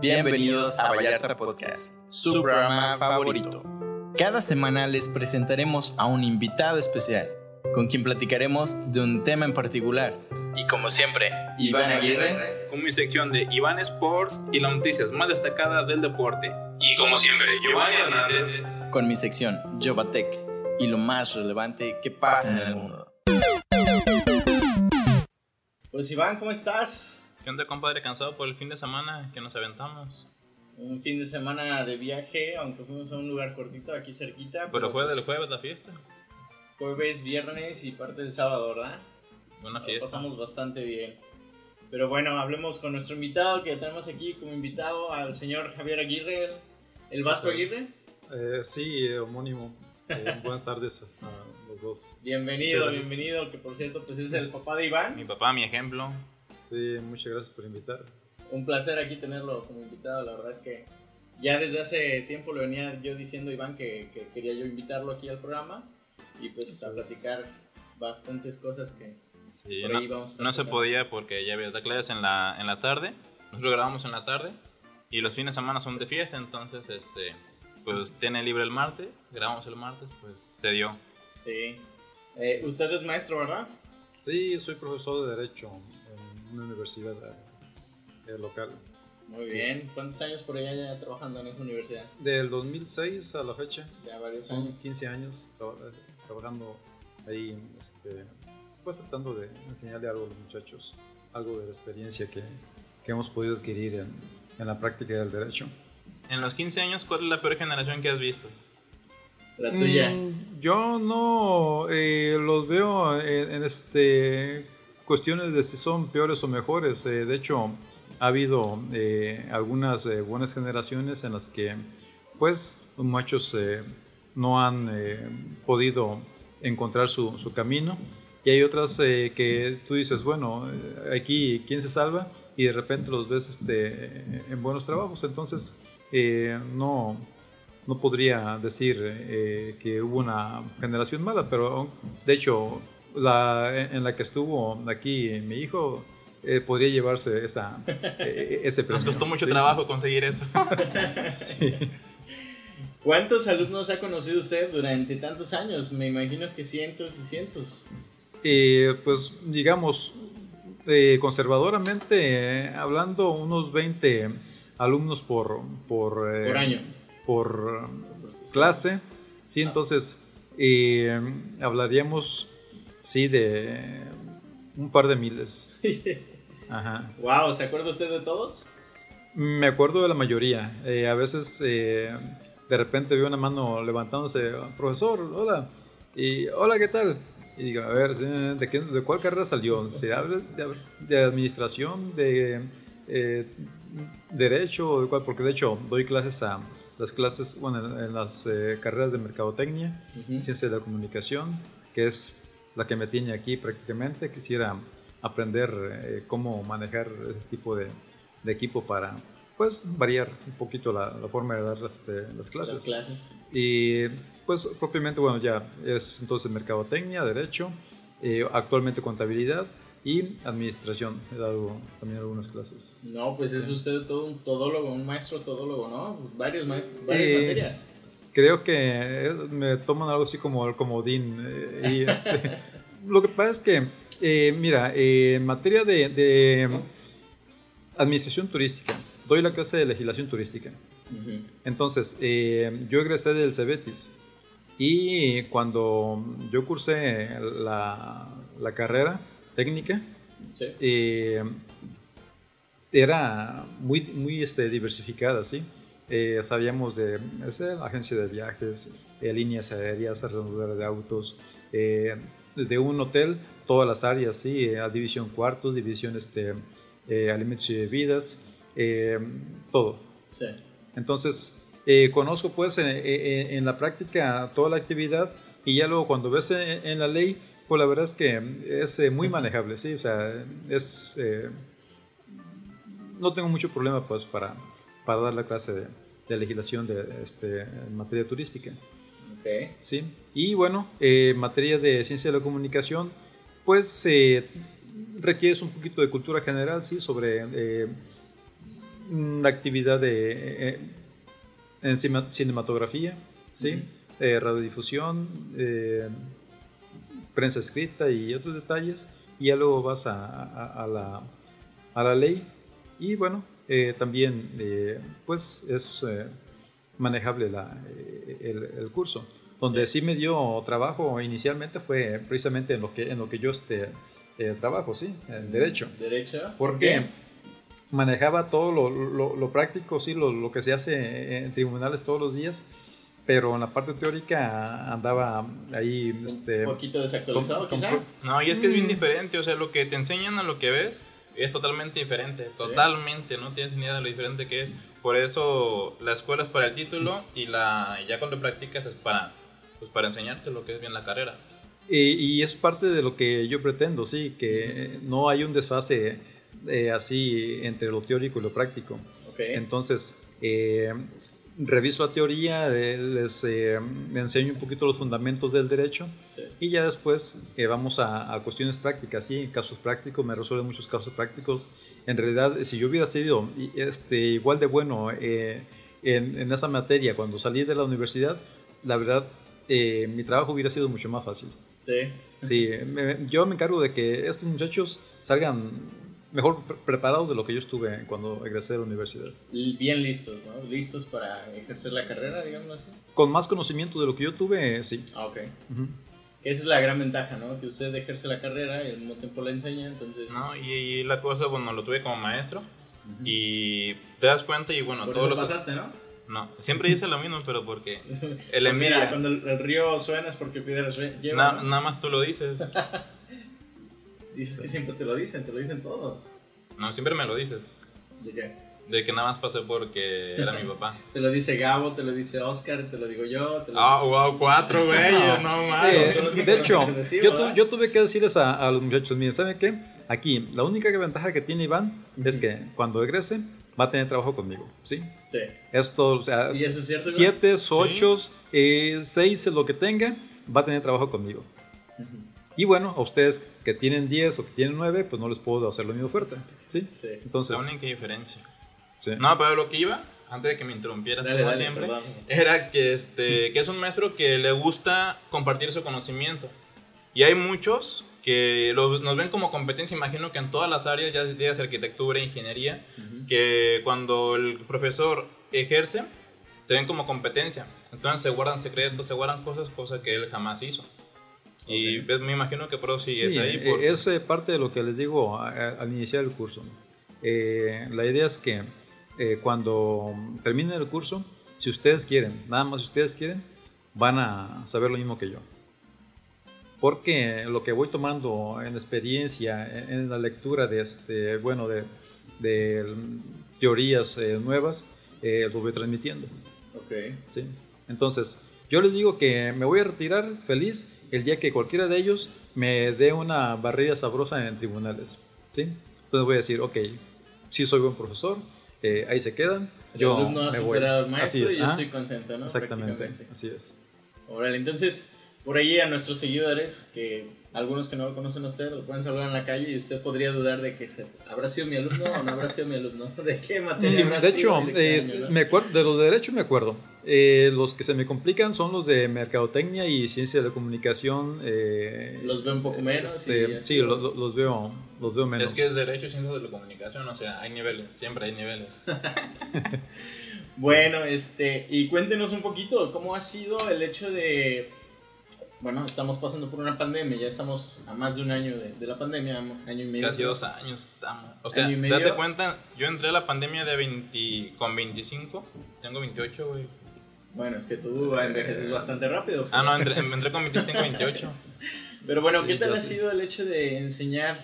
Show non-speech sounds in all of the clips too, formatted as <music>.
Bienvenidos a Vallarta Podcast, su programa favorito. Cada semana les presentaremos a un invitado especial, con quien platicaremos de un tema en particular. Y como siempre, Iván Aguirre, con mi sección de Iván Sports y las noticias más destacadas del deporte. Y como siempre, Giovanni Hernández, con mi sección Jovatec y lo más relevante que pasa en el mundo. Pues Iván, ¿cómo estás? ¿Qué onda, compadre? ¿Cansado por el fin de semana que nos aventamos? Un fin de semana de viaje, aunque fuimos a un lugar cortito aquí cerquita. Pero, fue del pues jueves la fiesta. Jueves, viernes y parte del sábado, ¿verdad? Buena fiesta. pasamos bastante bien. Pero bueno, hablemos con nuestro invitado que tenemos aquí como invitado al señor Javier Aguirre, el Vasco Aguirre. Eh, sí, homónimo. Eh, <laughs> buenas tardes a los dos. Bienvenido, bienvenido, que por cierto pues es el papá de Iván. Mi papá, mi ejemplo. Sí, muchas gracias por invitar. Un placer aquí tenerlo como invitado, la verdad es que ya desde hace tiempo lo venía yo diciendo Iván que, quería yo invitarlo aquí al programa y pues a platicar bastantes cosas que sí, por ahí no, vamos a No se podía porque ya había clases en la, en la tarde, nosotros grabamos en la tarde y los fines de semana son de fiesta, entonces este pues tiene libre el martes, grabamos el martes, pues se dio. Sí. Eh, usted es maestro, ¿verdad? Sí, soy profesor de Derecho una universidad eh, local. Muy bien. ¿Cuántos años por allá ya trabajando en esa universidad? Del 2006 a la fecha. Ya varios años. 15 años trabajando ahí, este, pues tratando de enseñarle algo a los muchachos, algo de la experiencia que, que hemos podido adquirir en, en, la práctica del derecho. En los 15 años, ¿cuál es la peor generación que has visto? La tuya. Mm, yo no eh, los veo en, en este cuestiones de si son peores o mejores. Eh, de hecho, ha habido eh, algunas eh, buenas generaciones en las que, pues, los machos no han podido encontrar su, su, camino. Y hay otras que tú dices, bueno, aquí, ¿quién se salva? Y de repente los ves este, en buenos trabajos. Entonces, no, no podría decir que hubo una generación mala, pero de hecho la, en la que estuvo aquí mi hijo, eh, podría llevarse esa, eh, <laughs> ese premio. Nos costó mucho trabajo conseguir eso. <laughs> sí. ¿Cuántos alumnos ha conocido usted durante tantos años? Me imagino que cientos y cientos. Eh, pues digamos, conservadoramente hablando, unos 20 alumnos por, por, año. Por clase. Sí, entonces hablaríamos Sí, de un par de miles. <laughs> Ajá. Wow, ¿se acuerda usted de todos? Me acuerdo de la mayoría. Eh, a veces eh, de repente veo una mano levantándose, profesor, hola. Y hola, ¿qué tal? Y digo, a ver, ¿de, qué, de cuál carrera salió? ¿Se habla de, administración, de eh, derecho? De cuál? Porque de hecho doy clases a las clases, bueno, en, las carreras de mercadotecnia, ciencia de la comunicación, que es la que me tiene aquí prácticamente. Quisiera aprender eh, cómo manejar este tipo de, de, equipo para pues variar un poquito la, forma de dar este, las, clases. Y pues propiamente, bueno, ya es entonces mercadotecnia, derecho, eh, actualmente contabilidad y administración. He dado también algunas clases. No, pues es usted todo un todólogo, un maestro todólogo, ¿no? Varias, varias eh, materias creo que me toman algo así como el comodín. Eh, y este, <laughs> lo que pasa es que, eh, mira, en materia de, administración turística, doy la clase de legislación turística. Entonces, eh, yo egresé del CEBETIS y cuando yo cursé la, la carrera técnica, era muy, muy este, diversificada, ¿sí? Eh, sabíamos de agencia de viajes, eh, líneas aéreas, arrendadora de autos, eh, de un hotel, todas las áreas, sí, división cuartos, división este, alimentos y bebidas, todo. Sí. Entonces, conozco pues en, la práctica toda la actividad y ya luego cuando ves en, la ley, pues la verdad es que es muy manejable, sí, o sea, es... no tengo mucho problema pues para para dar la clase de, legislación de, este, en materia turística. Okay. Sí. Y bueno, eh, en materia de ciencia de la comunicación, pues eh, requieres un poquito de cultura general, sí, sobre eh, la actividad de, eh, en cinematografía, ¿sí? Eh, radiodifusión, eh, prensa escrita y otros detalles, y ya luego vas a, la, a la, ley. Y bueno, también pues es manejable la, el, curso. Donde sí. me dio trabajo inicialmente fue precisamente en lo que, en lo que yo este, trabajo, sí, en derecho. ¿Derecho? Porque manejaba todo lo, lo, práctico, sí, lo, lo, que se hace en tribunales todos los días, pero en la parte teórica andaba ahí... Este, un poquito desactualizado, quizá. No, y es que es bien mm. diferente, o sea, lo que te enseñan a lo que ves es totalmente diferente, totalmente, no tienes ni idea de lo diferente que es. Por eso la escuela es para el título y la ya cuando practicas es para, pues, para enseñarte lo que es bien la carrera. Y, y es parte de lo que yo pretendo, sí, que no hay un desfase eh, así entre lo teórico y lo práctico. Entonces, eh, reviso la teoría, eh, les enseño un poquito los fundamentos del derecho y ya después vamos a, cuestiones prácticas, ¿sí? casos prácticos, me resuelven muchos casos prácticos. En realidad, si yo hubiera sido este, igual de bueno en, en, esa materia cuando salí de la universidad, la verdad, mi trabajo hubiera sido mucho más fácil. Sí. Sí, yo me encargo de que estos muchachos salgan mejor preparado de lo que yo estuve cuando egresé de la universidad. Bien listos, ¿no? Listos para ejercer la carrera, digamos así. Con más conocimiento de lo que yo tuve, sí. Ah, ok. Esa es la gran ventaja, ¿no? Que usted ejerce la carrera y al mismo tiempo la enseña, entonces... No, y, la cosa, bueno, lo tuve como maestro y te das cuenta y bueno... Por todos eso pasaste, ¿no? No, siempre dice lo mismo, pero porque <laughs> el envidia... Mira, cuando el, río suena es porque piedra lleva. Nada más tú lo dices. <laughs> Dices que siempre te lo dicen, te lo dicen todos. No, siempre me lo dices. ¿De qué? De que nada más pasé porque era mi papá. <laughs> te lo dice Gabo, te lo dice Oscar, te lo digo yo. Ah, oh, wow, cuatro güeyes, <laughs> no, mames. de hecho, yo, yo, tuve que decirles a, a, los muchachos, miren, ¿saben qué? Aquí, la única ventaja que tiene Iván es que cuando egrese va a tener trabajo conmigo, ¿sí? Sí. Esto, o sea, ¿Y eso es cierto, siete, ocho, eh, seis, lo que tenga, va a tener trabajo conmigo. Y bueno, a ustedes que tienen 10 o que tienen 9, pues no les puedo hacer la misma oferta. ¿sí? sí. Entonces, la única diferencia. Sí. No, pero lo que iba, antes de que me interrumpieras como siempre, era que, este, que es un maestro que le gusta compartir su conocimiento. Y hay muchos que nos ven como competencia, imagino que en todas las áreas, ya sea arquitectura, ingeniería, que cuando el profesor ejerce, te ven como competencia. Entonces se guardan secretos, se guardan cosas, cosas que él jamás hizo. Y pues, me imagino que Pro sí, es ahí. Porque... Es eh, parte de lo que les digo al iniciar el curso. Eh, la idea es que eh, cuando terminen el curso, si ustedes quieren, nada más si ustedes quieren, van a saber lo mismo que yo. Porque lo que voy tomando en experiencia, en, la lectura de, este, bueno, de, de teorías nuevas, lo voy transmitiendo. Ok. Sí. Entonces, yo les digo que me voy a retirar feliz el día que cualquiera de ellos me dé una barrida sabrosa en tribunales. ¿sí? Entonces voy a decir, ok, sí soy buen profesor, eh, ahí se quedan. El yo alumno ha superado al maestro y yo estoy contento, ¿no? Exactamente, así es. Órale, entonces, por ahí a nuestros seguidores que algunos que no lo conocen a usted lo pueden saludar en la calle y usted podría dudar de que se, habrá sido mi alumno o no habrá sido mi alumno. <laughs> ¿De qué materia? Habrá de hecho, me acuerdo, de los de derecho me acuerdo. Eh, los que se me complican son los de mercadotecnia y ciencia de la comunicación. Eh, los veo un poco menos. Este, sí, los, los, veo, los veo menos. Es que es derecho y ciencia de la comunicación, o sea, hay niveles, siempre hay niveles. <laughs> bueno, este, y cuéntenos un poquito, ¿cómo ha sido el hecho de bueno, estamos pasando por una pandemia, ya estamos a más de un año de, la pandemia, año y medio. Casi dos años estamos. O sea, date cuenta, yo entré a la pandemia de 20, con 25, tengo 28, güey. Bueno, es que tú envejeces bastante rápido. Ah, no, entré, entré con 25, 28. Pero bueno, ¿qué tal ha sido el hecho de enseñar,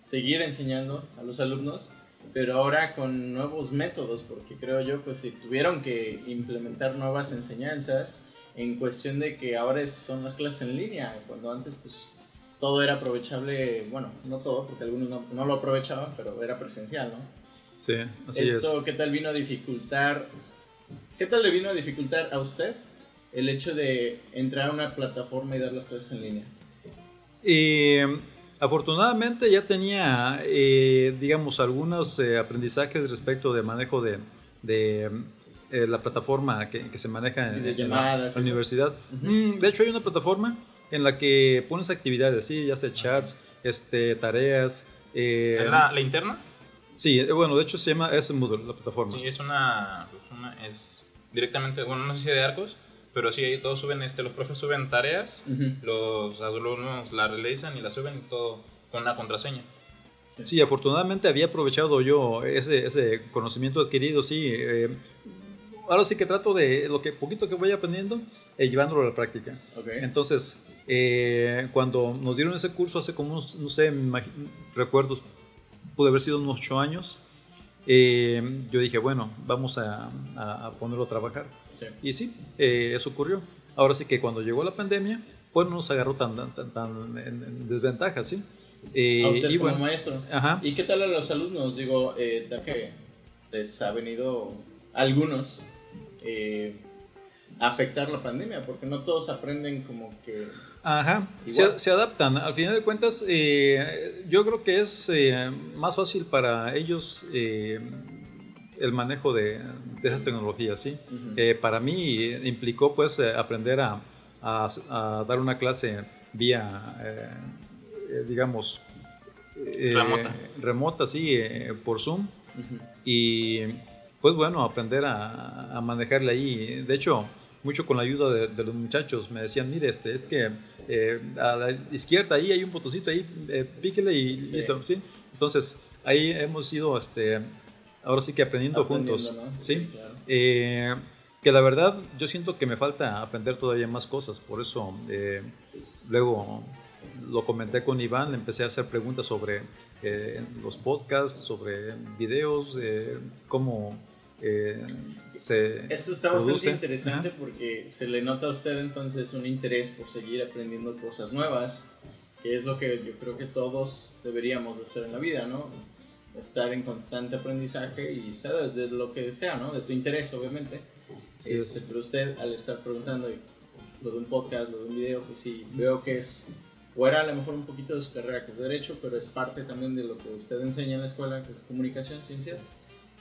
seguir enseñando a los alumnos, pero ahora con nuevos métodos? Porque creo yo, pues si tuvieron que implementar nuevas enseñanzas, en cuestión de que ahora son las clases en línea, cuando antes pues todo era aprovechable, bueno, no todo, porque algunos no, lo aprovechaban, pero era presencial, ¿no? Sí, así Esto, ¿qué tal vino a dificultar, qué tal le vino a dificultar a usted el hecho de entrar a una plataforma y dar las clases en línea? Y afortunadamente ya tenía, eh, digamos, algunos eh, aprendizajes respecto de manejo de, de eh, la plataforma que, que se maneja en, la- la universidad. Mm, de hecho, hay una plataforma en la que pones actividades, sí, ya sea chats, este, tareas. eh, ¿Es la, la interna? Sí, eh, bueno, de hecho se llama S Moodle, la plataforma. Sí, es una, pues una- es directamente, bueno, no sé si de arcos, pero sí, ahí todos suben, este, los profes suben tareas, los alumnos la realizan y la suben y todo con una contraseña. Sí, afortunadamente había aprovechado yo ese, ese conocimiento adquirido, sí. eh, ahora sí que trato de lo que poquito que voy aprendiendo, eh, llevándolo a la práctica. Ok. Entonces, eh, cuando nos dieron ese curso hace como unos, no sé, recuerdos, pude haber sido unos ocho años, eh, yo dije, bueno, vamos a, a- ponerlo a trabajar. Sí. Y sí, eh, eso ocurrió. Ahora sí que cuando llegó la pandemia, pues no nos agarró tan, tan, tan en, en desventaja, ¿sí? Eh, a usted y como bueno, maestro. ajá. ¿Y qué tal a los alumnos? Digo, eh, ya que les ha venido algunos eh, a afectar la pandemia, porque no todos aprenden como que... Ajá, se, se adaptan. Al final de cuentas, eh, yo creo que es eh, más fácil para ellos eh, el manejo de, de esas tecnologías, ¿sí? Eh, para mí implicó pues aprender a, a- a dar una clase vía, digamos, eh, Remota. remota, sí, eh, por Zoom. Y pues bueno, aprender a, a manejarla ahí. De hecho, mucho con la ayuda de, de los muchachos me decían, mire, este, es que eh, a la izquierda ahí hay un botoncito ahí, eh, píquele y Sí. listo. ¿sí? Entonces, ahí hemos ido, este, ahora sí que aprendiendo, juntos. ¿no? ¿sí? Sí, claro. Eh, que la verdad yo siento que me falta aprender todavía más cosas, por eso eh, luego lo comenté con Iván, empecé a hacer preguntas sobre eh, los podcasts, sobre videos, eh, cómo eh, se Eso está bastante produce. interesante Ajá. porque se le nota a usted entonces un interés por seguir aprendiendo cosas nuevas, que es lo que yo creo que todos deberíamos de hacer en la vida, ¿no? Estar en constante aprendizaje y sea de, de lo que sea, ¿no? De tu interés, obviamente. Sí, es. Este, pero usted al estar preguntando lo de un podcast, lo de un video, pues sí, veo que es fuera a lo mejor un poquito de su carrera, que es derecho, pero es parte también de lo que usted enseña en la escuela, que es comunicación, ciencias.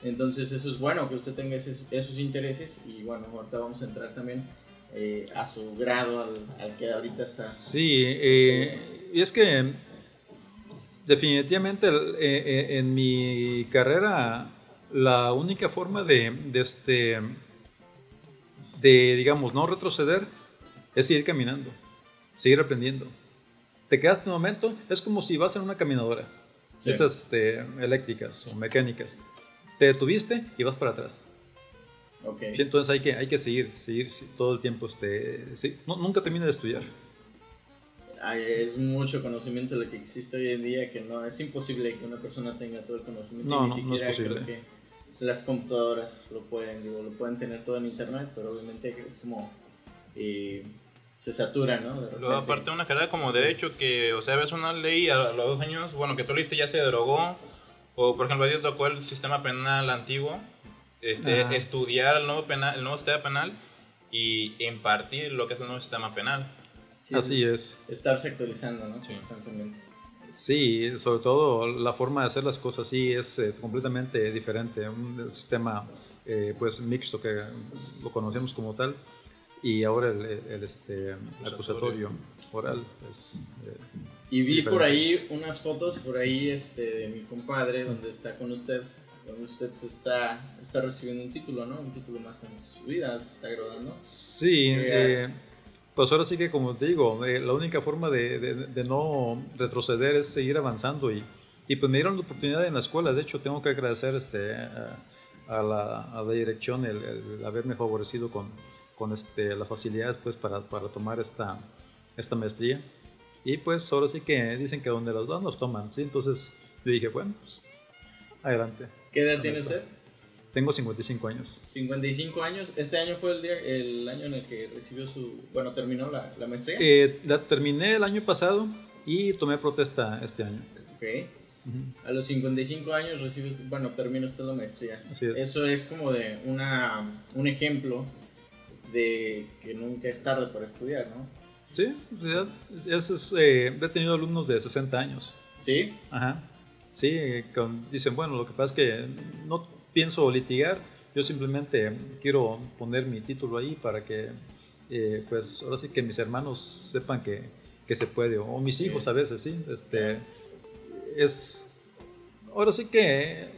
Entonces eso es bueno que usted tenga esos, esos intereses y bueno, ahorita vamos a entrar también eh, a su grado al, al que ahorita está. Sí, eh, y es que definitivamente eh, eh, en mi carrera la única forma de, de este de digamos no retroceder es seguir caminando, seguir aprendiendo. Te quedaste un momento, es como si vas en una caminadora, Sí. esas este, eléctricas o mecánicas. Te detuviste y vas para atrás. Ok. Sí, entonces hay que, hay que seguir, seguir todo el tiempo. Este, no- nunca termina de estudiar. Ay, es mucho conocimiento lo que existe hoy en día que no es imposible que una persona tenga todo el conocimiento No, ni no, no es siquiera creo que las computadoras lo pueden digo lo pueden tener todo en internet pero obviamente es como eh, se satura no Luego, aparte de una carrera como derecho que, o sea, ves una ley a, los dos años, bueno, que tú leíste ya se derogó, o por ejemplo, a ti tocó el sistema penal antiguo, este, Ajá. estudiar el nuevo, penal, el nuevo sistema penal y impartir lo que es el nuevo sistema penal. Sí, Así es. estarse actualizando no Sí. constantemente Sí, sobre todo la forma de hacer las cosas sí es eh, completamente diferente. Un el sistema pues pues mixto que lo conocemos como tal y ahora el, el- el, este, acusatorio. oral es eh, y vi Diferente. por ahí unas fotos por ahí este de mi compadre donde está con usted donde usted se está está recibiendo un título no un título más en su vida se está graduando. Sí, Eh, eh, pues ahora sí que como te digo, eh, la única forma de, de- de no retroceder es seguir avanzando y, y pues me dieron la oportunidad en la escuela, de hecho tengo que agradecer este, a, a la, a la dirección el, el haberme favorecido con, con este, las facilidades pues para, para tomar esta, esta maestría y pues ahora sí que dicen que donde los dan los toman, ¿sí? entonces yo dije bueno, pues adelante. ¿qué edad tiene usted? Tengo 55 años. 55 años. Este año fue el, día, el año en el que recibió su. Bueno, terminó la, la maestría. Eh, la terminé el año pasado y tomé protesta este año. Ok. A los 55 años recibe. usted- Bueno, terminó usted la maestría. Así es. Eso es como de una, un ejemplo de que nunca es tarde para estudiar, ¿no? Sí, en realidad, eso es, eh, he tenido alumnos de 60 años. ¿Sí? Ajá. Sí, con- dicen, bueno, lo que pasa es que no pienso litigar, yo simplemente quiero poner mi título ahí para que, eh, pues, ahora sí que mis hermanos sepan que, que se puede, o mis hijos a veces, sí. Este, es, ahora sí que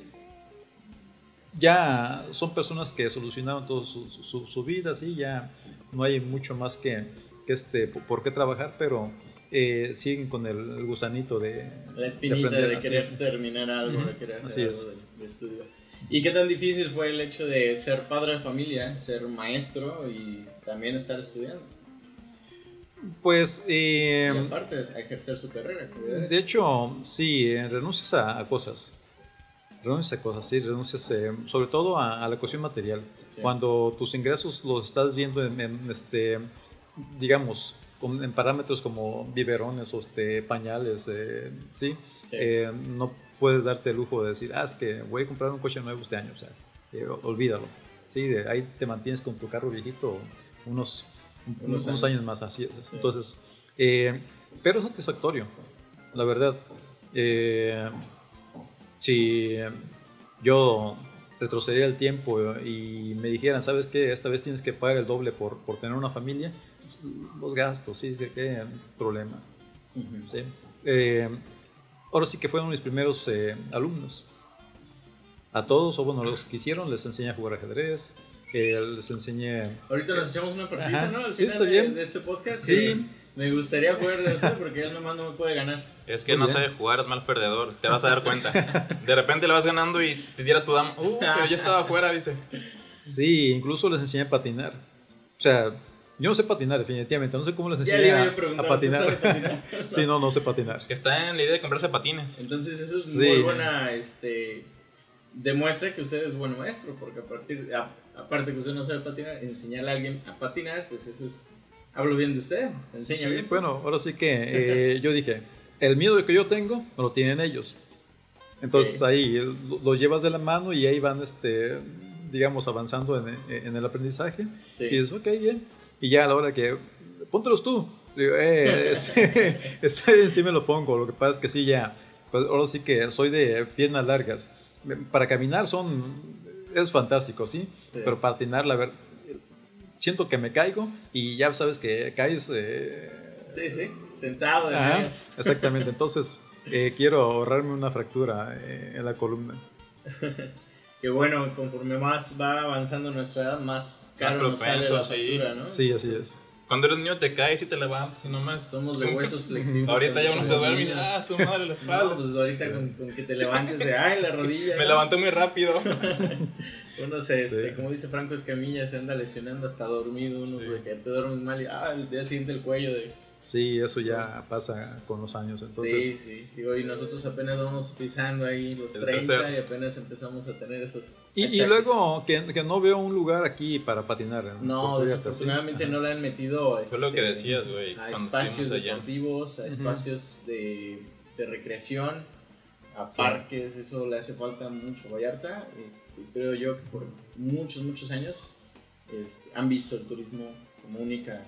ya son personas que solucionaron toda su, su- su vida, sí, ya no hay mucho más que, que este, por qué trabajar, pero eh, siguen con el, el gusanito de, La espinita de, aprender, así querer es. terminar algo, de querer hacer algo de, de estudio. ¿Y qué tan difícil fue el hecho de ser padre de familia, ser maestro y también estar estudiando? Pues, y eh, aparte a ejercer su carrera. de hecho, sí, eh, renuncias a, a cosas. Renuncias a cosas, sí, renuncias eh, sobre todo a, a la cuestión material. Sí. Cuando tus ingresos los estás viendo en, en, este, digamos, con- en parámetros como biberones o este, pañales, eh, ¿sí? Sí. Eh, no puedes darte el lujo de decir, ah, es que voy a comprar un coche nuevo este año, o sea, eh, olvídalo. Sí, de ahí te mantienes con tu carro viejito unos, Unos unos, años. años. más, así es. Entonces, pero es satisfactorio, la verdad. Eh, si yo retrocedía el tiempo y me dijeran, ¿sabes qué? Esta vez tienes que pagar el doble por, por tener una familia, los gastos, sí, ¿qué, qué problema? Sí. Eh, ahora sí que fueron mis primeros eh, alumnos. A todos, o bueno, los que hicieron, les enseñé a jugar ajedrez, eh, les enseñé... Ahorita nos echamos una partida, Ajá, ¿no? Al sí, final está de- bien. De, este podcast. Sí. Me gustaría jugar de eso porque él nomás no me puede ganar. Es que Muy no bien. sabe jugar, es mal perdedor. Te vas a dar cuenta. De repente le vas ganando y te tira tu dama. Uh, pero yo estaba afuera, dice. Sí, incluso les enseñé a patinar. O sea, yo no sé patinar definitivamente, no sé cómo les enseñé a, a patinar. ¿usted <laughs> sí, no, no sé patinar. Está en la idea de comprarse patines. Entonces eso es Sí. muy buena, este, demuestra que usted es buen maestro, porque a partir, a- aparte que usted no sabe patinar, enseñarle a alguien a patinar, pues eso es, hablo bien de usted, enseña Sí, bien. bueno, ahora sí que eh, yo dije, el miedo que yo tengo no lo tienen ellos. Entonces ahí lo- los llevas de la mano y ahí van, este, digamos, avanzando en, en el aprendizaje. Sí. Y dices, ok, bien. Y ya a la hora que, póntelos tú. Digo, eh, <laughs> <laughs> está bien, sí me lo pongo. Lo que pasa es que sí, ya, pues ahora sí que soy de piernas largas. Para caminar son, es fantástico, ¿sí? Sí. Pero para patinar, la verdad, siento que me caigo y ya sabes que caes. eh, Sí, sí, sentado de ajá, exactamente. Entonces, eh, quiero ahorrarme una fractura eh, en la columna. <laughs> Que bueno, conforme más va avanzando nuestra edad, más caro nos sale la propenso, sí. ¿no? Sí, así es. Cuando eres niño te caes y te levantas y nomás. Somos de huesos <laughs> flexibles. Ahorita ya uno se duerme y ah, su madre la <laughs> espalda. No, pues ahorita con, con que te levantes de, ay, la rodilla. Me ¿no? levanté muy rápido. Uno se, este, Sí. como dice Franco Escamilla, se anda lesionando hasta dormido uno, Sí. porque te duermes mal y, ah, el día siguiente el cuello de... Sí, eso ya pasa con los años. Entonces, sí, sí, digo, y nosotros apenas vamos pisando ahí los El 30 tercero. y apenas empezamos a tener esos Y, luego que, que no veo un lugar aquí para patinar. No, ¿sí? desafortunadamente no le han metido lo que este, decías, güey. a espacios allá. deportivos, a espacios de, de recreación, a Sí. parques, eso le hace falta mucho a Vallarta. Este, creo yo que por muchos, muchos años este, han visto el turismo como única,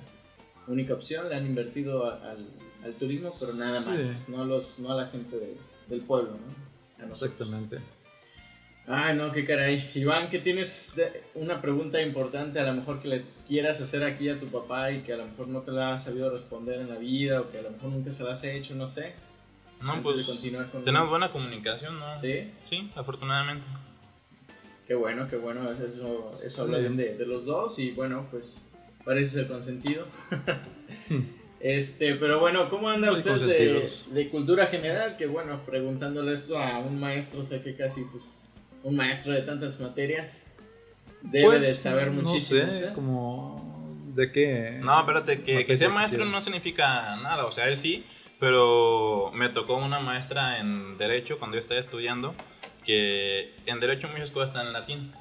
única opción, le han invertido a- al, al turismo, pero nada Sí. más, no a, los, no a la gente de- del pueblo, ¿no? Exactamente. Ay, no, qué caray. Iván, que tienes una pregunta importante a lo mejor que le quieras hacer aquí a tu papá y que a lo mejor no te la has sabido responder en la vida o que a lo mejor nunca se la has hecho, no sé. No, antes pues. de continuar con Tenemos buena comunicación, ¿no? Sí, Sí, afortunadamente. qué bueno, qué bueno. Eso, eso, Sí. habla bien de, de los dos y bueno, pues parece ser consentido. <laughs> este, pero bueno, ¿cómo anda Muy usted de, de cultura general? Que bueno, preguntándole esto a un maestro, sé que casi pues un maestro de tantas materias debe Pues, de saber muchísimo. No sé, usted. como de qué. No, espérate, que, que sea maestro no significa nada. O sea, él sí, pero me tocó una maestra en Derecho cuando yo estaba estudiando, que en Derecho muchas cosas están en latín.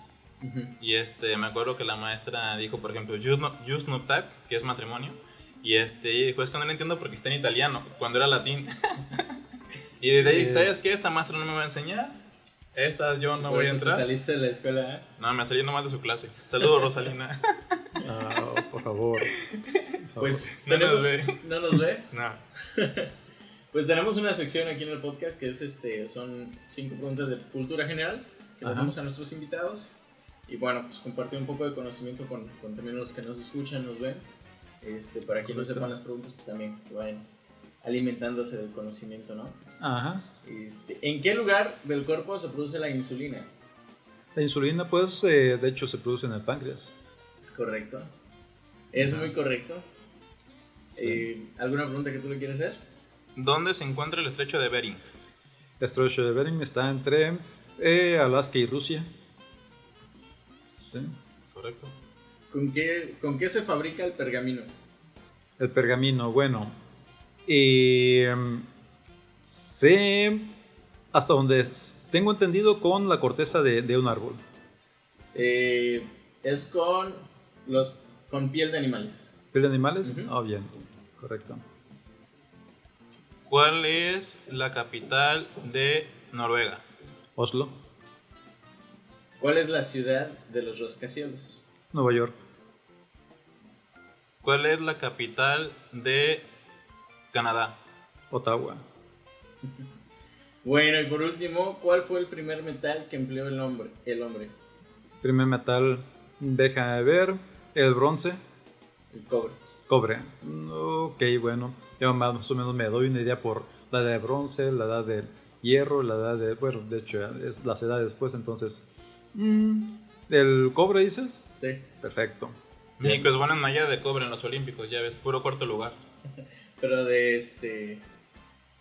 Y este, me acuerdo que la maestra dijo, por ejemplo, jus, no, jus nuptat, que es matrimonio. Y este, y dijo, es que no lo entiendo porque está en italiano, cuando era latín. <laughs> y desde ahí, Es- ¿sabes qué? Esta maestra no me va a enseñar. Esta yo no Por voy a entrar. saliste de la escuela. ¿eh? No, me salí nomás de su clase. Saludos, Rosalina. <laughs> Ah, por favor. <laughs> Pues <laughs> <laughs> No nos ve. ¿No nos ve? No. Pues tenemos una sección aquí en el podcast que es este, son cinco preguntas de cultura general que le Ajá. hacemos a nuestros invitados. Y bueno, pues compartir un poco de conocimiento con, con también los que nos escuchan, nos ven. Este, para quien no sepan las preguntas, pues también que vayan alimentándose del conocimiento, ¿no? Ajá. Este, ¿En qué lugar del cuerpo se produce la insulina? La insulina, pues, eh, de hecho, se produce en el páncreas. ¿Es correcto? Es muy correcto. Sí. Eh, ¿Alguna pregunta que tú le quieras hacer? ¿Dónde se encuentra el estrecho de Bering? El estrecho de Bering está entre eh, Alaska y Rusia. Sí. ¿Correcto? ¿Con qué, ¿Con qué se fabrica el pergamino? El pergamino, bueno. Y em, sé, hasta donde tengo entendido, con la corteza de, de un árbol. Eh, es con los con piel de animales. ¿Piel de animales? Ah, bien, correcto. ¿Cuál es la capital de Noruega? Oslo, ¿Cuál es la ciudad de los rascacielos? Nueva York, ¿Cuál es la capital de Canadá? Ottawa. <laughs> Bueno, y por último, ¿cuál fue el primer metal que empleó el hombre? El hombre, Primer metal, déjame ver, el bronce, el cobre. cobre. Ok, bueno, yo más o menos me doy una idea por la edad de bronce, la edad de hierro, la edad de, bueno, de hecho es las edades después, entonces, mm, ¿el cobre dices? Sí. Perfecto. México es bueno en medalla de cobre en los Olímpicos, ya ves, puro cuarto lugar. <laughs> Pero de este.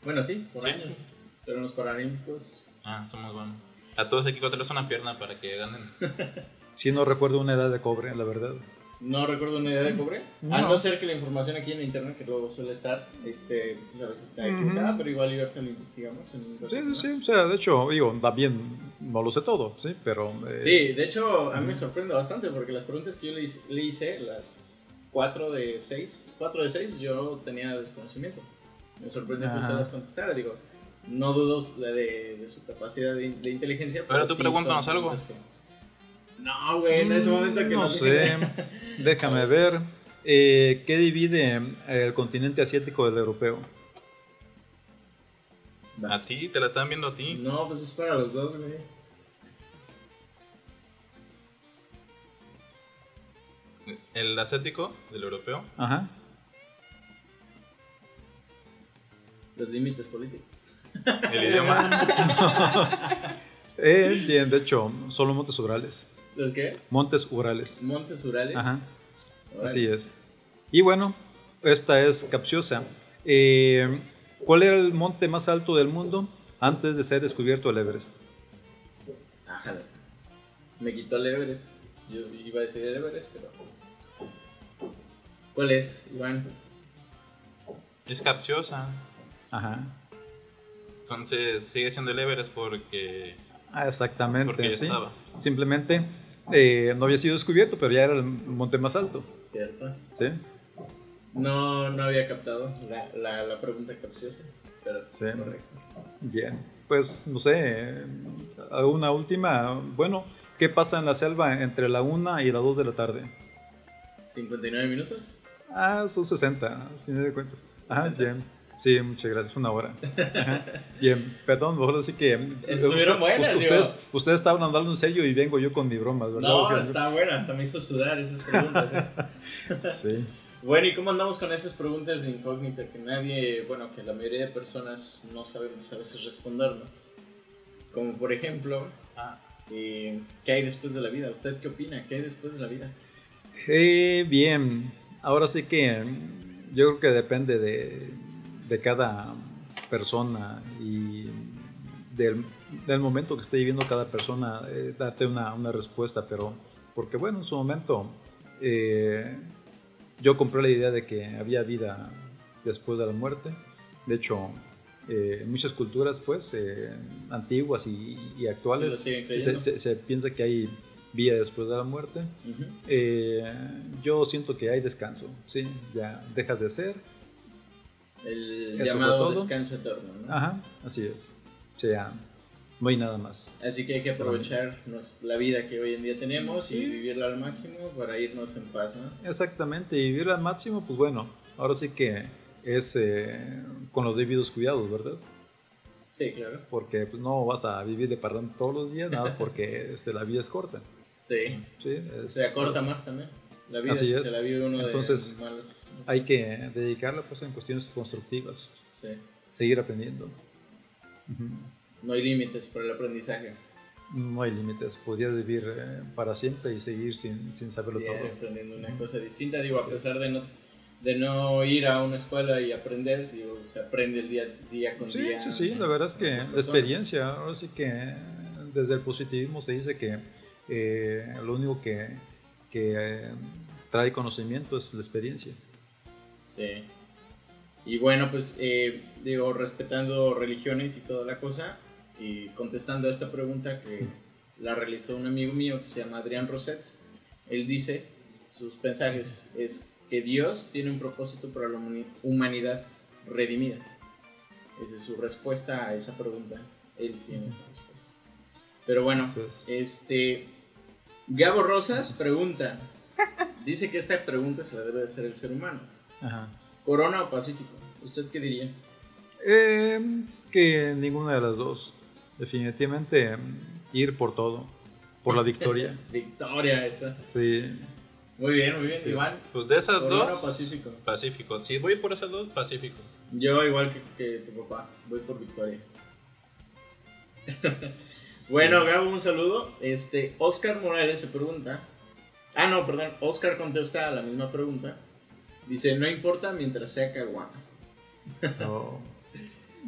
Bueno, sí, por Sí. años. Pero en los Paralímpicos. Ah, somos buenos. A todos hay que contarles una pierna para que ganen. <laughs> Sí, no recuerdo una edad de cobre, la verdad. No recuerdo una idea de cobre. No. A no ser que la información aquí en internet, que luego suele estar, este, pues a veces está equivocada, Ujú. pero igual y ahorita lo investigamos. En Sí, sí, sí, o sea, de hecho, digo, también no lo sé todo, sí, pero... eh, Sí, de hecho, a mí me sorprende bastante porque las preguntas que yo le hice, le hice, las 4 de 6, 4 de 6, yo tenía desconocimiento. Me sorprende que usted las contestara, digo, no dudo de, de- su capacidad de, de inteligencia. Pero tú sí pregúntanos algo. que- No, güey, en ese momento que No nos sé, <laughs> déjame ver. Eh, ¿Qué divide el continente asiático del europeo? A ti, te la están viendo a ti. No, pues es para los dos, güey. El asiático del europeo. Ajá. Los límites políticos. El idioma. <laughs> Eh, bien, de hecho, solo montes Urales. ¿Los qué? Montes Urales. Montes Urales. Ajá, así es. Y bueno, esta es capciosa. Eh, ¿Cuál era el monte más alto del mundo antes de ser descubierto el Everest? Ájalas. Me quitó el Everest. Yo iba a decir el Everest, pero. ¿Cuál es, Iván? Es capciosa. Ajá. Entonces sigue siendo el Everest porque. Ah, exactamente, Porque ya sí. estaba. Simplemente eh, no había sido descubierto, pero ya era el monte más alto. ¿Cierto? ¿Sí? No, no había captado la, la, la pregunta capciosa. Pero Sí. correcto. Bien. Pues no sé, una última. Bueno, ¿qué pasa en la selva entre la 1 y la 2 de la tarde? 59 minutos. Ah, son 60, al fin de cuentas. Ajá, 60. bien. Sí, muchas gracias, una hora. <laughs> Ajá. Bien, perdón, mejor así que... Estuvieron usted- buenas, digo. ustedes, ustedes estaban hablando en serio y vengo yo con mi broma, ¿verdad? No, está buena, hasta me hizo sudar esas preguntas. ¿eh? <laughs> Sí. Bueno, ¿y cómo andamos con esas preguntas de incógnita que nadie, bueno, que la mayoría de personas no sabemos a veces respondernos? Como por ejemplo, Ah, eh, ¿qué hay después de la vida? ¿Usted qué opina? ¿Qué hay después de la vida? Eh, bien, ahora sí que yo creo que depende de, de cada persona y del, del momento que esté viviendo cada persona, eh, darte una, una respuesta, pero porque bueno, en su momento eh, yo compré la idea de que había vida después de la muerte. De hecho, eh, en muchas culturas, pues, antiguas y, y actuales, Sí, se- creyendo. se- se piensa que hay vida después de la muerte. Yo siento que hay descanso, ¿sí? Ya dejas de ser. El Eso llamado descanso eterno, ¿no? Ajá, así es. O sea, No hay nada más. Así que hay que aprovechar nos- la vida que hoy en día tenemos Sí. y vivirla al máximo para irnos en paz, ¿no? Exactamente, y vivir al máximo, pues bueno, ahora sí que es eh, con los debidos cuidados, ¿verdad? Sí, claro. Porque pues, no vas a vivir de parrón todos los días, nada más porque este, la vida es corta. Sí. ¿sí? Es- Se acorta más también. La vida Así es. se la vive uno Entonces, de malos. Hay que dedicarla pues, en cuestiones constructivas, Sí. seguir aprendiendo. No hay límites para el aprendizaje. No hay límites, podrías vivir eh, para siempre y seguir sin, sin saberlo Diario todo. aprendiendo una cosa distinta. Digo, a Así es. pesar de no, de no ir a una escuela y aprender, digo, se aprende el día, día con Sí, día. sí, sí, la verdad es que la experiencia, ahora sí que desde el positivismo se dice que eh, lo único que, que eh, trae conocimiento es la experiencia. Sí. Y bueno, pues eh, digo, respetando religiones y toda la cosa, y contestando a esta pregunta que la realizó un amigo mío que se llama Adrián Roset, él dice, sus mensajes es que Dios tiene un propósito para la humani- humanidad redimida. Esa es su respuesta a esa pregunta. Él tiene esa respuesta. Pero bueno, es. este. Gabo Rosas pregunta. Dice que esta pregunta se la debe de hacer el ser humano. Ajá. ¿Corona o Pacífico? ¿Usted qué diría? Eh, que ninguna de las dos. Definitivamente mm, ir por todo, por la victoria. <laughs> Victoria, esa. Sí, Muy bien, muy bien. Sí, Iván, Pues de esas ¿Corona dos. o Pacífico? Pacífico. Si voy por esas dos, Pacífico. Yo, igual que, que tu papá, voy por Victoria. <laughs> bueno, Gabo, un saludo. Este, Oscar Morales se pregunta. Ah, no, perdón. Oscar contesta a la misma pregunta. Dice: No importa mientras sea caguama. no. <laughs>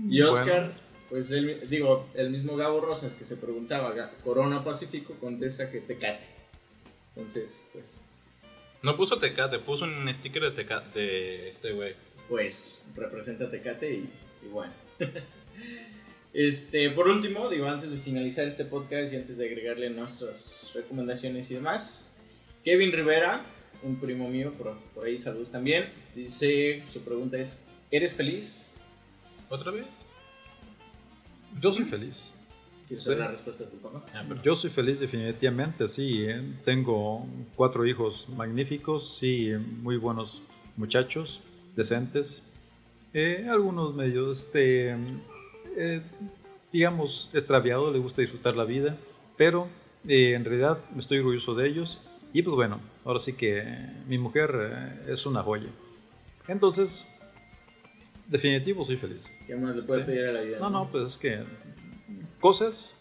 Y Bueno. Oscar, pues él, digo, el mismo Gabo Rosas que se preguntaba, Corona Pacífico, contesta que Tecate. Entonces, pues, No puso Tecate, puso un sticker de Tecate de este güey. pues representa Tecate y, y bueno. <laughs> este, por último, digo, antes de finalizar este podcast y antes de agregarle nuestras recomendaciones y demás, Kevin Rivera, un primo mío, por, por ahí saludos también, dice, su pregunta es, ¿eres feliz? ¿Otra vez? Yo soy feliz. ¿Quieres Sí. saber la respuesta de tu papá? Ah, pero- Yo soy feliz definitivamente, sí. ¿eh? Tengo cuatro hijos magníficos, sí, muy buenos muchachos, decentes. Eh, algunos medio, este, eh, digamos, extraviados, les gusta disfrutar la vida, pero eh, en realidad estoy orgulloso de ellos. Y pues bueno, ahora sí que mi mujer eh, es una joya. Entonces, definitivo soy feliz. ¿Qué más le puede Sí. pedir a la vida? No, no, pues es que cosas,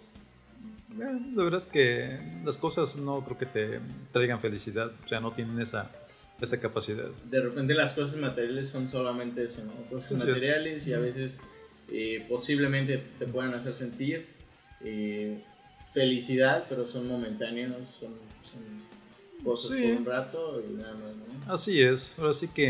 eh, la verdad es que las cosas no creo que te traigan felicidad, o sea, no tienen esa, esa capacidad. de repente las cosas materiales son solamente eso, ¿no? Cosas Así es. materiales y a veces eh, posiblemente te puedan hacer sentir eh, felicidad, pero son momentáneos, son, son cosas Sí. por un rato y nada más, ¿no? Así es, ahora sí que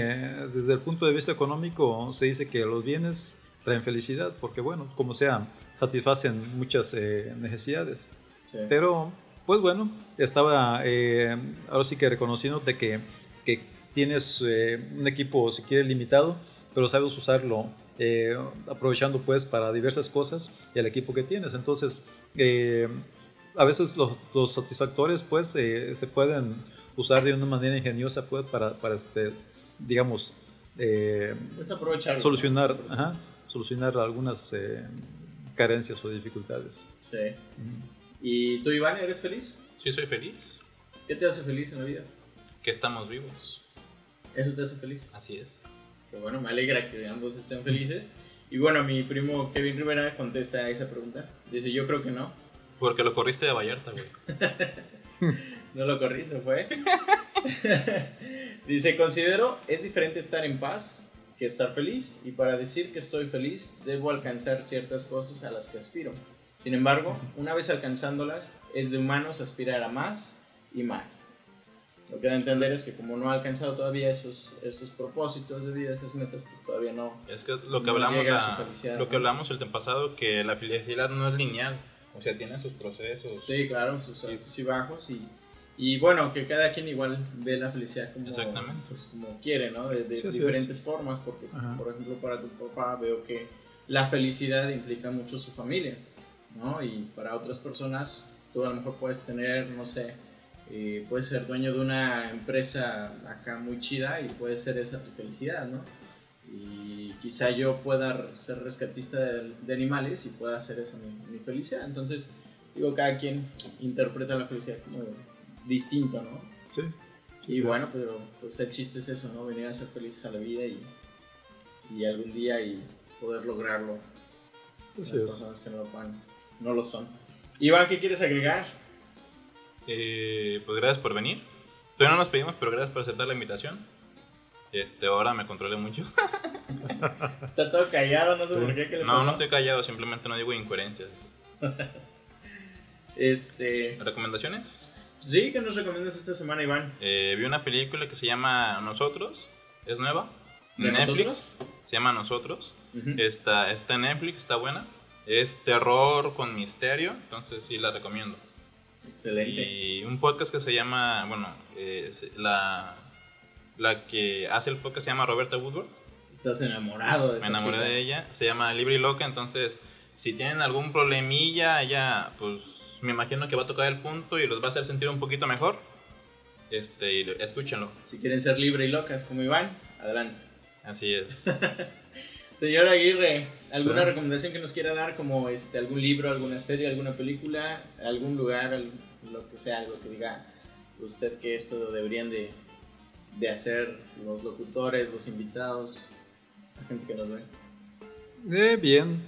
desde el punto de vista económico se dice que los bienes traen felicidad, porque bueno, como sea, satisfacen muchas eh, necesidades. Sí. Pero, pues bueno, estaba eh, ahora sí que reconociéndote que, que tienes eh, un equipo, si quieres, limitado, pero sabes usarlo, eh, aprovechando pues para diversas cosas y el equipo que tienes. Entonces, eh, a veces los, los satisfactores pues eh, se pueden usar de una manera ingeniosa pues para, para este, digamos, eh, Es aprovechar. solucionar, ajá, solucionar algunas eh, carencias o dificultades. Sí. ¿Y tú, Iván, eres feliz? Sí, soy feliz. ¿Qué te hace feliz en la vida? Que estamos vivos. ¿Eso te hace feliz? Así es. Que bueno, me alegra que ambos estén felices. Y bueno, mi primo Kevin Rivera contesta a esa pregunta. Dice, yo creo que no. Porque lo corriste de Vallarta, güey. <laughs> No lo corrí, se fue. <laughs> Dice, considero es diferente estar en paz que estar feliz y para decir que estoy feliz debo alcanzar ciertas cosas a las que aspiro. Sin embargo, una vez alcanzándolas, es de humanos aspirar a más y más. Lo que da a entender es que como no ha alcanzado todavía esos, esos propósitos de vida, esas metas, pues todavía no. Es que lo que No hablamos, la- lo que hablamos el tiempo pasado, que la felicidad no es lineal. O sea, tiene sus procesos. Sí, claro, sus altos y bajos y, y bueno, que cada quien igual ve la felicidad como, Exactamente. pues, como quiere, ¿no? De, de Sí, así diferentes formas, porque Ajá. por ejemplo para tu papá veo que la felicidad implica mucho su familia. ¿no? Y para otras personas, tú a lo mejor puedes tener, no sé, eh, puedes ser dueño de una empresa acá muy chida y puede ser esa tu felicidad, ¿no? Y quizá yo pueda ser rescatista de, de animales y pueda hacer esa mi, mi felicidad. Entonces, digo, cada quien interpreta la felicidad como distinto, ¿no? Sí. Y Sí, bueno, pero pues el chiste es eso, ¿no? Venir a ser felices a la vida y, y algún día y poder lograrlo. Sí, sí las es. personas que no lo, puedan- no lo son. Iván, ¿qué quieres agregar? Eh, pues gracias por venir. Todavía no nos pedimos, pero gracias por aceptar la invitación. Este, ahora me controlé mucho. <laughs> Está todo callado, no sé Sí. por qué. ¿qué le No, no estoy callado, simplemente no digo incoherencias. <laughs> Este, ¿Recomendaciones? sí, ¿qué nos recomiendas esta semana, Iván? Eh, vi una película que se llama Nosotros, es nueva, ¿De en Netflix, nosotros? se llama Nosotros, está, está en Netflix, está buena, es terror con misterio, entonces sí la recomiendo. Excelente. Y un podcast que se llama, bueno, eh, la, la que hace el podcast se llama Roberta Woodward, Estás enamorado de me esa enamoré chica. de ella, se llama Libre y Loca, entonces si tienen algún problemilla, ella pues me imagino que va a tocar el punto y los va a hacer sentir un poquito mejor. Este, y lo- escúchenlo. Si quieren ser libre y locas como Iván, adelante. Así es. <laughs> Señor Aguirre, ¿alguna Sí. recomendación que nos quiera dar como este algún libro, alguna serie, alguna película, algún lugar, lo que sea, algo que diga usted que esto deberían de, de hacer los locutores, los invitados, la gente que nos ve? Eh, bien.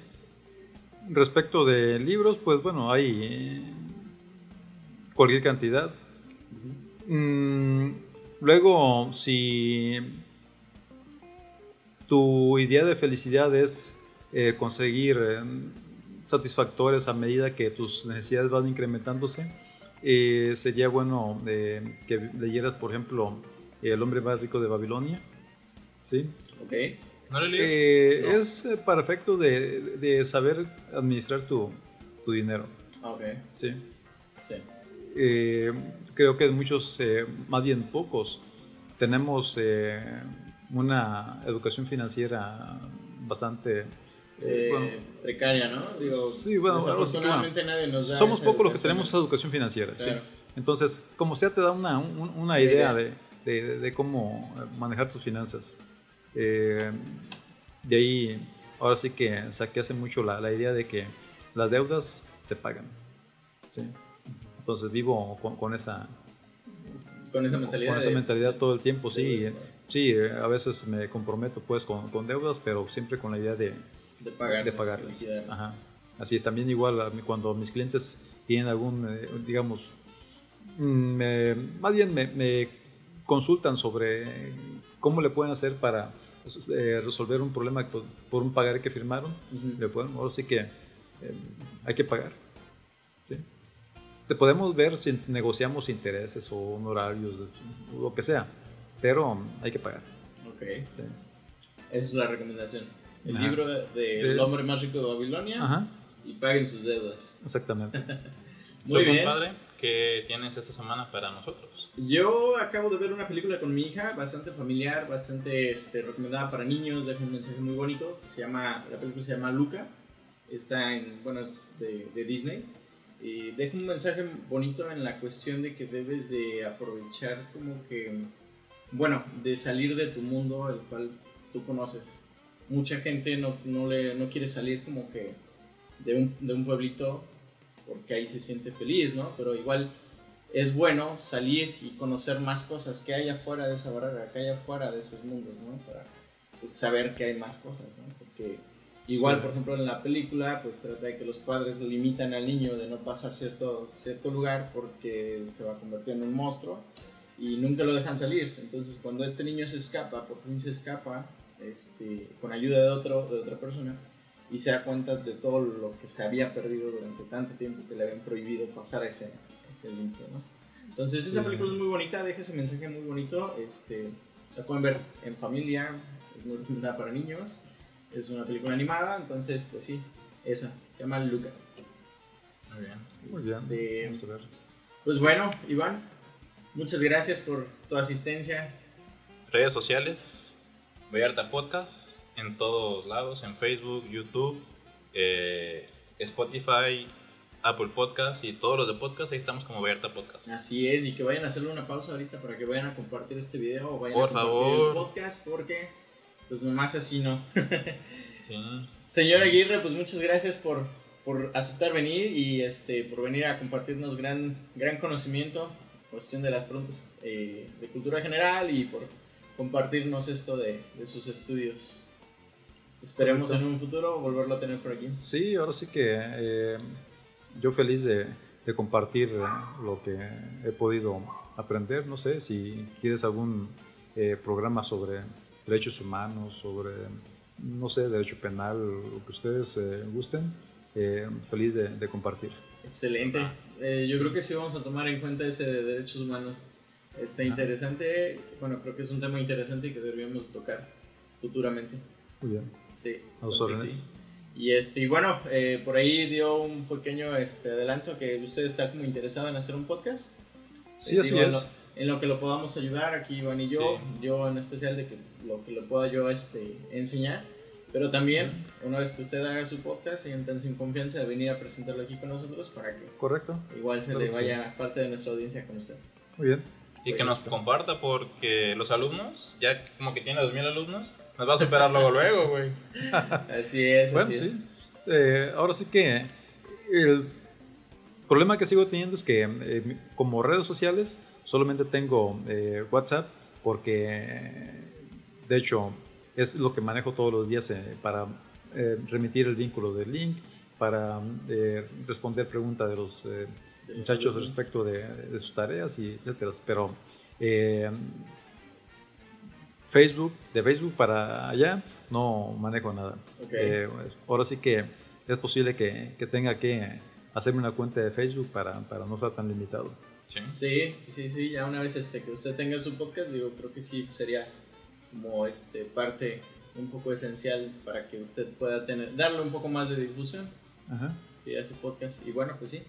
Respecto de libros, pues bueno, hay eh, cualquier cantidad. Mm, luego, si tu idea de felicidad es eh, conseguir eh, satisfactores a medida que tus necesidades van incrementándose, eh, sería bueno que leyeras, por ejemplo, El hombre más rico de Babilonia. ¿Sí? ¿Ok? ¿No lo? Eh, No. Es eh, para efecto de, de saber administrar tu, tu dinero. Ok, ¿sí? sí. Eh, creo que muchos, eh, más bien pocos, tenemos eh, una educación financiera bastante... Eh, bueno, precaria, ¿no? Digo, Sí, bueno, que, bueno, desafortunadamente nadie nos da somos pocos los que tenemos educación financiera. ¿sí? Entonces, como sea, te da una, un- una idea de, de- de cómo manejar tus finanzas. Eh, de ahí, ahora sí que saqué hace mucho la, la idea de que las deudas se pagan. ¿sí? Entonces vivo con, con esa, Con esa mentalidad. con esa de- mentalidad todo el tiempo. Sí, de- eh, sí a veces me comprometo pues con, con deudas, pero siempre con la idea de, de pagar. de pagarlas. Ajá. Así es, también igual cuando mis clientes tienen algún, eh, digamos, mm, me- más bien me, me consultan sobre cómo le pueden hacer para eh, resolver un problema por, por un pagar que firmaron, Ujú. le pueden, ahora sí que eh, hay que pagar. ¿sí? Te podemos ver si negociamos intereses o honorarios, lo que sea, pero hay que pagar. Ok, ¿sí? esa es la recomendación. El Ajá. libro de, de El De- hombre más rico de Babilonia Ajá, y paguen sus deudas. exactamente. <laughs> Muy ¿Tú, bien. compadre, ¿qué tienes esta semana para nosotros? Yo acabo de ver una película con mi hija, bastante familiar, bastante este, recomendada para niños, deja un mensaje muy bonito. Se llama, la película se llama Luca, está en, bueno, es de, de Disney. Y deja un mensaje bonito en la cuestión de que debes de aprovechar como que, bueno, de salir de tu mundo, el cual tú conoces. Mucha gente no, no, le, no quiere salir como que de un, de un pueblito porque ahí se siente feliz, ¿no? Pero igual es bueno salir y conocer más cosas que hay afuera de esa barrera, que hay afuera de esos mundos, ¿no? Para pues, saber que hay más cosas, ¿no? Porque igual, Sí. por ejemplo, en la película, pues trata de que los padres limitan al niño de no pasar cierto, cierto lugar porque se va a convertir en un monstruo y nunca lo dejan salir. Entonces, cuando este niño se escapa, por fin se escapa, este, con ayuda de, otro, de otra persona, y se da cuenta de todo lo que se había perdido durante tanto tiempo que le habían prohibido pasar ese, ese límite, ¿no? Entonces esa Sí. película es muy bonita, deja ese mensaje muy bonito, este, la pueden ver en familia, es muy recomendada para niños, es una película animada, entonces pues sí, esa, se llama Luca. Muy bien. Muy bien, Este, vamos a ver. pues bueno, Iván, muchas gracias por tu asistencia. Redes sociales, Vallarta Podcast, en todos lados, en Facebook, YouTube, eh, Spotify, Apple Podcast y todos los de podcast, ahí estamos como Berta Podcast. Así es, y que vayan a hacerle una pausa ahorita para que vayan a compartir este video o vayan Por a compartir favor. el podcast porque pues nomás así no. <laughs> Sí. Señor Aguirre, pues muchas gracias por, por aceptar venir y este por venir a compartirnos gran, gran conocimiento, cuestión de las preguntas eh, de cultura general y por compartirnos esto de, de sus estudios. Esperemos en un futuro volverlo a tener por aquí. Sí, ahora sí que eh, yo feliz de, de compartir eh, lo que he podido aprender. No sé si quieres algún eh, programa sobre derechos humanos, sobre, no sé, derecho penal, lo que ustedes eh, gusten. eh, feliz de, de compartir. Excelente. Eh, yo creo que sí vamos a tomar en cuenta ese de derechos humanos. Está interesante. Bueno, creo que es un tema interesante y que deberíamos tocar futuramente. Muy bien. Sí. A los entonces, órdenes. sí. Y este, y bueno, eh, por ahí dio un pequeño este, adelanto que usted está como interesado en hacer un podcast. Sí, Eh, así digo, en es. lo- En lo, que lo podamos ayudar, aquí Iván y yo, Sí. yo en especial de que lo que le pueda yo este, enseñar. Pero también, una vez que usted haga su podcast, siéntanse en confianza de venir a presentarlo aquí con nosotros para que Correcto. igual se Claro le que sí. vaya parte de nuestra audiencia con usted. Muy bien. Y que Pues, nos comparta porque los alumnos, ya como que tiene 2000 alumnos, nos va a superar luego luego, güey. Así es, Bueno, así sí. es. Eh, ahora sí que el problema que sigo teniendo es que eh, como redes sociales solamente tengo eh, WhatsApp porque de hecho es lo que manejo todos los días eh, para remitir el vínculo del link, para responder preguntas de los muchachos respecto de, de sus tareas y etcétera. Pero Facebook, de Facebook para allá, no manejo nada. Ok. Eh, ahora sí que es posible que, que tenga que hacerme una cuenta de Facebook para, para no estar tan limitado. Sí. Sí, sí, sí, ya una vez este, que usted tenga su podcast, digo, creo que sí sería como este, parte un poco esencial para que usted pueda tener, darle un poco más de difusión Ajá. sí, a su podcast. Y bueno, pues sí,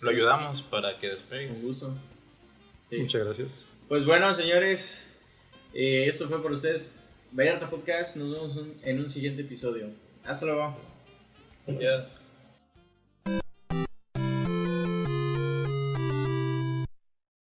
Lo ayudamos para que despegue. con gusto. Sí. Muchas gracias. Pues bueno, señores, eh, esto fue por ustedes. Vallarta Podcast, nos vemos en un siguiente episodio. Hasta luego. Gracias.